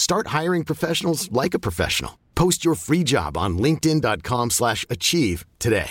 Start hiring professionals like a professional. Post your free job on linkedin.com/achieve slash achieve today.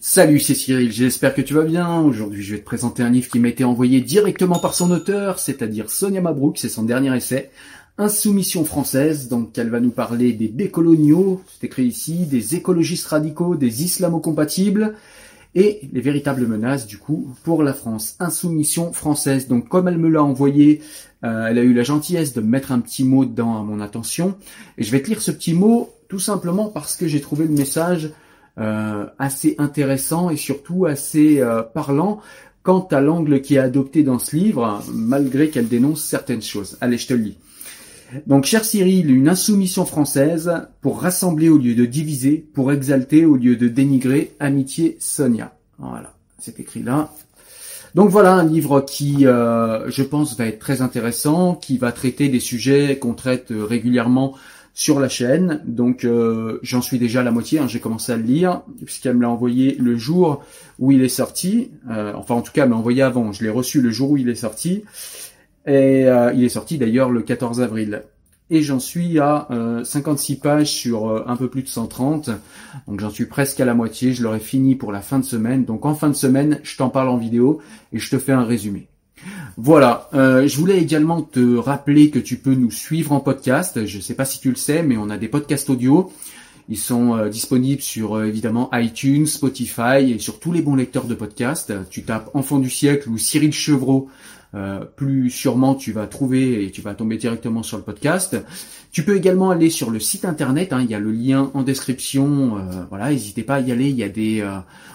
Salut, c'est Cyril, j'espère que tu vas bien. Aujourd'hui, je vais te présenter un livre qui m'a été envoyé directement par son auteur, c'est-à-dire Sonia Mabrouk, c'est son dernier essai, Insoumission française, donc elle va nous parler des décoloniaux, c'est écrit ici, des écologistes radicaux, des islamo-compatibles, et les véritables menaces du coup pour la France. Insoumission française. Donc comme elle me l'a envoyé, euh, elle a eu la gentillesse de mettre un petit mot dedans à mon attention. Et je vais te lire ce petit mot tout simplement parce que j'ai trouvé le message euh, assez intéressant et surtout assez euh, parlant quant à l'angle qui est adopté dans ce livre, malgré qu'elle dénonce certaines choses. Allez, je te le lis. Donc, cher Cyril, une insoumission française pour rassembler au lieu de diviser, pour exalter au lieu de dénigrer, amitié Sonia. Voilà, c'est écrit là. Donc voilà un livre qui, euh, je pense, va être très intéressant, qui va traiter des sujets qu'on traite euh, régulièrement sur la chaîne. Donc euh, j'en suis déjà à la moitié, hein, j'ai commencé à le lire, puisqu'elle me l'a envoyé le jour où il est sorti. Euh, enfin en tout cas, elle m'a envoyé avant, je l'ai reçu le jour où il est sorti. Et euh, il est sorti d'ailleurs le 14 avril. Et j'en suis à 56 pages sur un peu plus de 130. Donc j'en suis presque à la moitié. Je l'aurai fini pour la fin de semaine. Donc en fin de semaine, je t'en parle en vidéo et je te fais un résumé. Voilà, euh, je voulais également te rappeler que tu peux nous suivre en podcast. Je ne sais pas si tu le sais, mais on a des podcasts audio. Ils sont euh, disponibles sur euh, évidemment iTunes, Spotify et sur tous les bons lecteurs de podcasts. Tu tapes Enfant du siècle ou Cyril Chevreau. Plus sûrement tu vas trouver et tu vas tomber directement sur le podcast. Tu peux également aller sur le site internet, hein, il y a le lien en description, voilà, n'hésitez pas à y aller, il y a des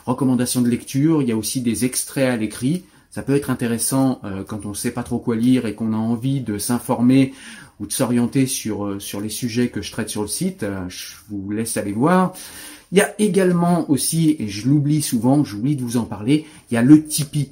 recommandations de lecture, il y a aussi des extraits à l'écrit, ça peut être intéressant euh, quand on ne sait pas trop quoi lire et qu'on a envie de s'informer ou de s'orienter sur, euh, sur les sujets que je traite sur le site. Euh, je vous laisse aller voir. Il y a également aussi, et je l'oublie souvent, j'oublie de vous en parler, il y a le Tipeee.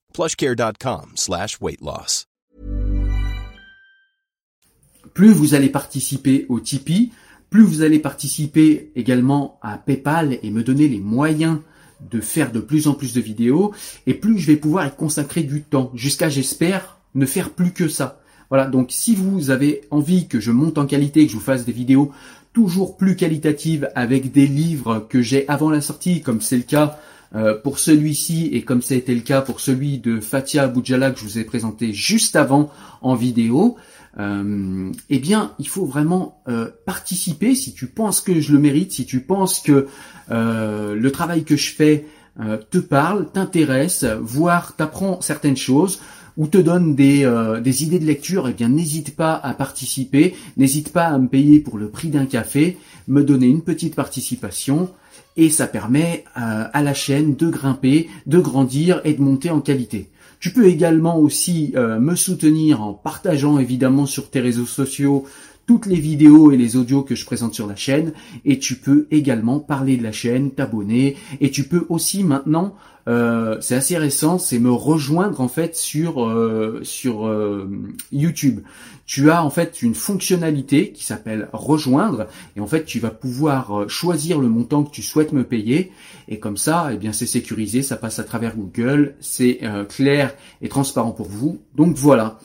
plushcare.com slash weight loss. Plus vous allez participer au Tipeee, plus vous allez participer également à PayPal et me donner les moyens de faire de plus en plus de vidéos et plus je vais pouvoir y consacrer du temps jusqu'à j'espère ne faire plus que ça. Voilà, donc si vous avez envie que je monte en qualité, que je vous fasse des vidéos toujours plus qualitatives avec des livres que j'ai avant la sortie, comme c'est le cas euh, pour celui-ci et comme ça a été le cas pour celui de Fatia Boudjala que je vous ai présenté juste avant en vidéo, euh, eh bien, il faut vraiment euh, participer si tu penses que je le mérite, si tu penses que le travail que je fais te parle, t'intéresse, voire t'apprend certaines choses ou te donne des, des idées de lecture, eh bien n'hésite pas à participer, n'hésite pas à me payer pour le prix d'un café, me donner une petite participation et ça permet euh, à la chaîne de grimper, de grandir et de monter en qualité. Tu peux également aussi euh, me soutenir en partageant évidemment sur tes réseaux sociaux toutes les vidéos et les audios que je présente sur la chaîne et tu peux également parler de la chaîne, t'abonner et tu peux aussi maintenant euh, c'est assez récent, c'est me rejoindre en fait sur euh, sur euh, YouTube. Tu as en fait une fonctionnalité qui s'appelle rejoindre et en fait tu vas pouvoir choisir le montant que tu souhaites me payer et comme ça, eh bien c'est sécurisé, ça passe à travers Google, c'est clair et transparent pour vous. Donc voilà.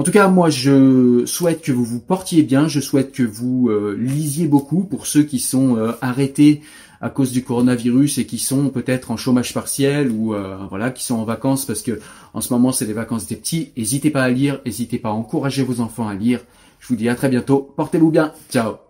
En tout cas, moi, je souhaite que vous vous portiez bien. Je souhaite que vous euh, lisiez beaucoup pour ceux qui sont euh, arrêtés à cause du coronavirus et qui sont peut-être en chômage partiel ou euh, voilà, qui sont en vacances parce que en ce moment c'est les vacances des petits. N'hésitez pas à lire, n'hésitez pas à encourager vos enfants à lire. Je vous dis à très bientôt. Portez-vous bien. Ciao.